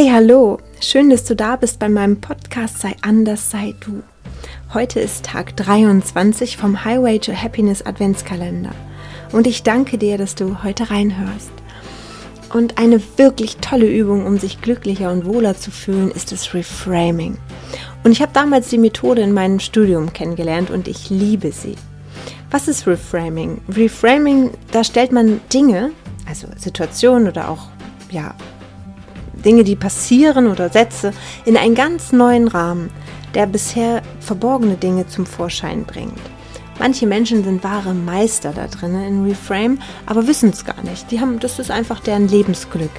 Hey, hallo! Schön, dass du da bist bei meinem Podcast Sei anders, sei du. Heute ist Tag 23 vom Highway to Happiness Adventskalender. Und ich danke dir, dass du heute reinhörst. Und eine wirklich tolle Übung, um sich glücklicher und wohler zu fühlen, ist das Reframing. Und ich habe damals die Methode in meinem Studium kennengelernt und ich liebe sie. Was ist Reframing? Reframing, da stellt man Dinge, also Situationen oder auch ja, Dinge, die passieren oder Sätze, in einen ganz neuen Rahmen, der bisher verborgene Dinge zum Vorschein bringt. Manche Menschen sind wahre Meister da drin in Reframe, aber wissen es gar nicht. Die haben, das ist einfach deren Lebensglück.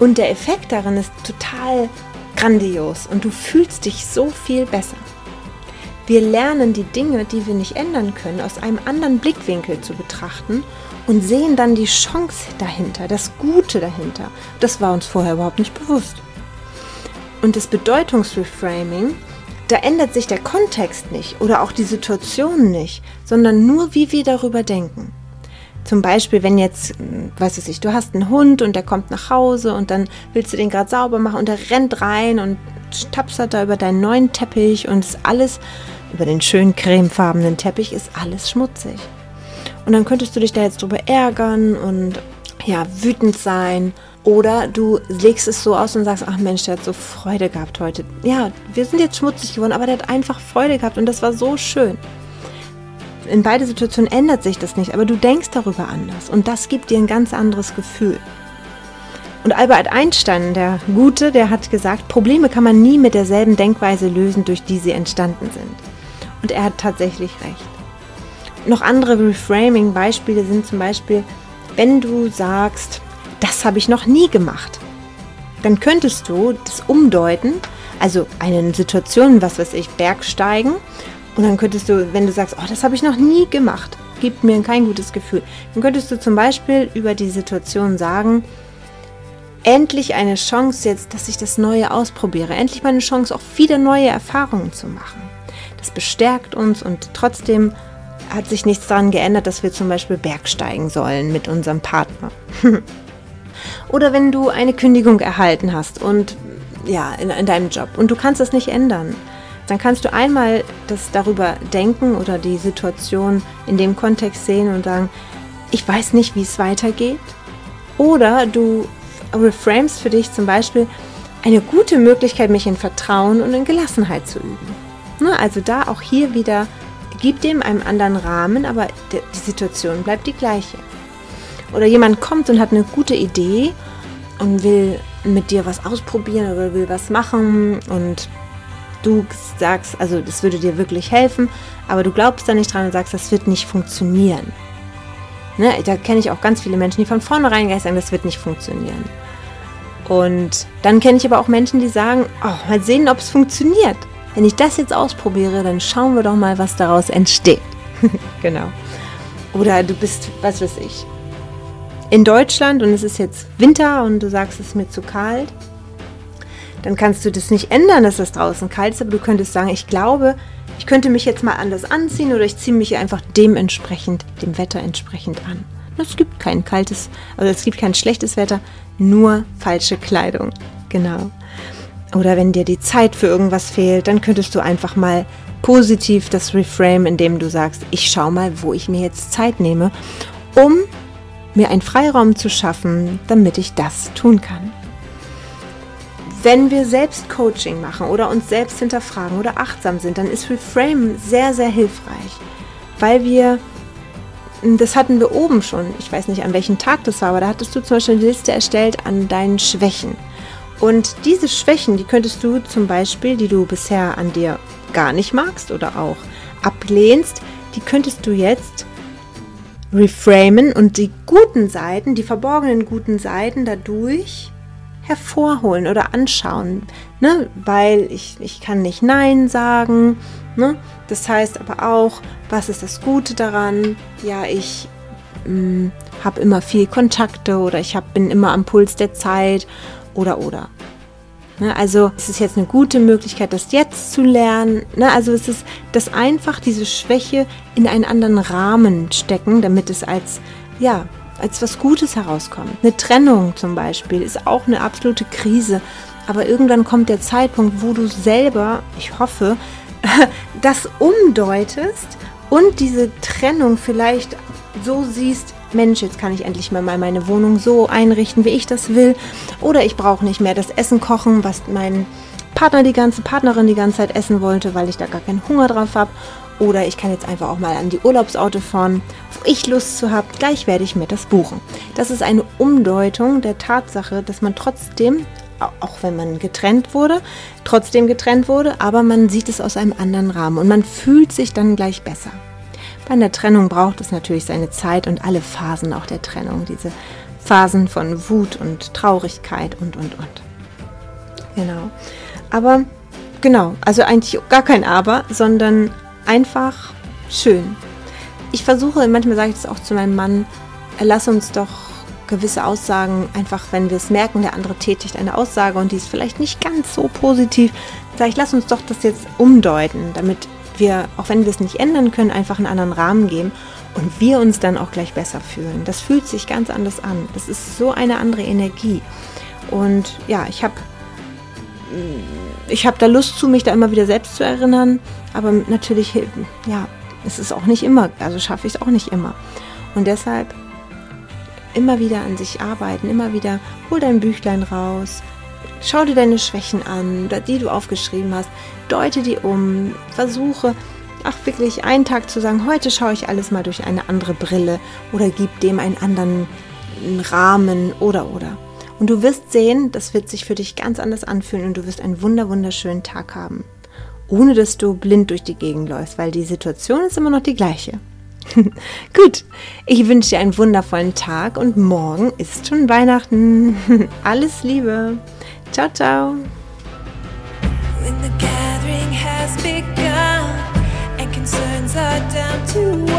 Und der Effekt darin ist total grandios und du fühlst dich so viel besser. Wir lernen die Dinge, die wir nicht ändern können, aus einem anderen Blickwinkel zu betrachten und sehen dann die Chance dahinter, das Gute dahinter. Das war uns vorher überhaupt nicht bewusst. Und das Bedeutungsreframing, da ändert sich der Kontext nicht oder auch die Situation nicht, sondern nur, wie wir darüber denken. Zum Beispiel, wenn jetzt, weiß ich, du hast einen Hund und der kommt nach Hause und dann willst du den gerade sauber machen und der rennt rein und tapsert da über deinen neuen Teppich und ist alles, über den schönen cremefarbenen Teppich ist alles schmutzig. Und dann könntest du dich da jetzt drüber ärgern und ja, wütend sein. Oder du legst es so aus und sagst, ach Mensch, der hat so Freude gehabt heute. Ja, wir sind jetzt schmutzig geworden, aber der hat einfach Freude gehabt und das war so schön. In beide Situationen ändert sich das nicht, aber du denkst darüber anders und das gibt dir ein ganz anderes Gefühl. Und Albert Einstein, der Gute, der hat gesagt, Probleme kann man nie mit derselben Denkweise lösen, durch die sie entstanden sind. Und er hat tatsächlich recht. Noch andere Reframing-Beispiele sind zum Beispiel, wenn du sagst, das habe ich noch nie gemacht, dann könntest du das umdeuten, also eine Situation, was weiß ich, Bergsteigen, und dann könntest du, wenn du sagst, oh, das habe ich noch nie gemacht, gibt mir kein gutes Gefühl, dann könntest du zum Beispiel über die Situation sagen, endlich eine Chance jetzt, dass ich das Neue ausprobiere. Endlich mal eine Chance, auch wieder neue Erfahrungen zu machen. Das bestärkt uns und trotzdem hat sich nichts daran geändert, dass wir zum Beispiel bergsteigen sollen mit unserem Partner. Oder wenn du eine Kündigung erhalten hast und ja, in, in deinem Job und du kannst das nicht ändern, dann kannst du einmal das darüber denken oder die Situation in dem Kontext sehen und sagen, ich weiß nicht, wie es weitergeht. Oder du reframes für dich zum Beispiel eine gute Möglichkeit, mich in Vertrauen und in Gelassenheit zu üben. Ne, also da auch hier wieder, gib dem einen anderen Rahmen, aber die Situation bleibt die gleiche. Oder jemand kommt und hat eine gute Idee und will mit dir was ausprobieren oder will was machen und du sagst, also das würde dir wirklich helfen, aber du glaubst da nicht dran und sagst, das wird nicht funktionieren. Ne, da kenne ich auch ganz viele Menschen, die von vornherein sagen, das wird nicht funktionieren. Und dann kenne ich aber auch Menschen, die sagen, oh, mal sehen, ob es funktioniert. Wenn ich das jetzt ausprobiere, dann schauen wir doch mal, was daraus entsteht. genau. Oder du bist, was weiß ich, in Deutschland und es ist jetzt Winter und du sagst, es ist mir zu kalt. Dann kannst du das nicht ändern, dass es draußen kalt ist, aber du könntest sagen, ich glaube, ich könnte mich jetzt mal anders anziehen oder ich ziehe mich einfach dementsprechend, dem Wetter entsprechend an. Es gibt kein kaltes, also es gibt kein schlechtes Wetter, nur falsche Kleidung. Genau. Oder wenn dir die Zeit für irgendwas fehlt, dann könntest du einfach mal positiv das Reframe, indem du sagst, ich schau mal, wo ich mir jetzt Zeit nehme, um mir einen Freiraum zu schaffen, damit ich das tun kann. Wenn wir selbst Coaching machen oder uns selbst hinterfragen oder achtsam sind, dann ist Reframe sehr, sehr hilfreich, weil wir das hatten wir oben schon. Ich weiß nicht, an welchem Tag das war, aber da hattest du zum Beispiel eine Liste erstellt an deinen Schwächen. Und diese Schwächen, die könntest du zum Beispiel, die du bisher an dir gar nicht magst oder auch ablehnst, die könntest du jetzt reframen und die guten Seiten, die verborgenen guten Seiten dadurch hervorholen oder anschauen. Ne? Weil ich, ich kann nicht Nein sagen. Ne? Das heißt aber auch, was ist das Gute daran? Ja, ich hm, habe immer viel Kontakte oder ich hab, bin immer am Puls der Zeit oder oder. Ne? Also es ist jetzt eine gute Möglichkeit, das jetzt zu lernen. Ne? Also es ist das einfach diese Schwäche in einen anderen Rahmen stecken, damit es als ja als was Gutes herauskommt. Eine Trennung zum Beispiel ist auch eine absolute Krise. Aber irgendwann kommt der Zeitpunkt, wo du selber, ich hoffe, das umdeutest und diese Trennung vielleicht so siehst, Mensch, jetzt kann ich endlich mal meine Wohnung so einrichten, wie ich das will. Oder ich brauche nicht mehr das Essen kochen, was mein Partner die ganze Partnerin die ganze Zeit essen wollte, weil ich da gar keinen Hunger drauf habe. Oder ich kann jetzt einfach auch mal an die Urlaubsauto fahren, wo ich Lust zu habe. Gleich werde ich mir das buchen. Das ist eine Umdeutung der Tatsache, dass man trotzdem auch wenn man getrennt wurde, trotzdem getrennt wurde, aber man sieht es aus einem anderen Rahmen und man fühlt sich dann gleich besser. Bei einer Trennung braucht es natürlich seine Zeit und alle Phasen auch der Trennung, diese Phasen von Wut und Traurigkeit und, und, und. Genau. Aber, genau, also eigentlich gar kein Aber, sondern einfach schön. Ich versuche, manchmal sage ich das auch zu meinem Mann, lass uns doch gewisse Aussagen, einfach wenn wir es merken, der andere tätigt eine Aussage und die ist vielleicht nicht ganz so positiv, sage ich, lass uns doch das jetzt umdeuten, damit wir, auch wenn wir es nicht ändern können, einfach einen anderen Rahmen geben und wir uns dann auch gleich besser fühlen. Das fühlt sich ganz anders an. Das ist so eine andere Energie. Und ja, ich habe ich habe da Lust zu, mich da immer wieder selbst zu erinnern, aber natürlich, ja, es ist auch nicht immer, also schaffe ich es auch nicht immer. Und deshalb immer wieder an sich arbeiten, immer wieder hol dein Büchlein raus, schau dir deine Schwächen an, die du aufgeschrieben hast, deute die um, versuche, ach wirklich einen Tag zu sagen, heute schaue ich alles mal durch eine andere Brille oder gib dem einen anderen Rahmen oder oder. Und du wirst sehen, das wird sich für dich ganz anders anfühlen und du wirst einen wunder wunderschönen Tag haben, ohne dass du blind durch die Gegend läufst, weil die Situation ist immer noch die gleiche. Gut, ich wünsche dir einen wundervollen Tag und morgen ist schon Weihnachten. Alles Liebe. Ciao, ciao. When the gathering has begun and concerns are down to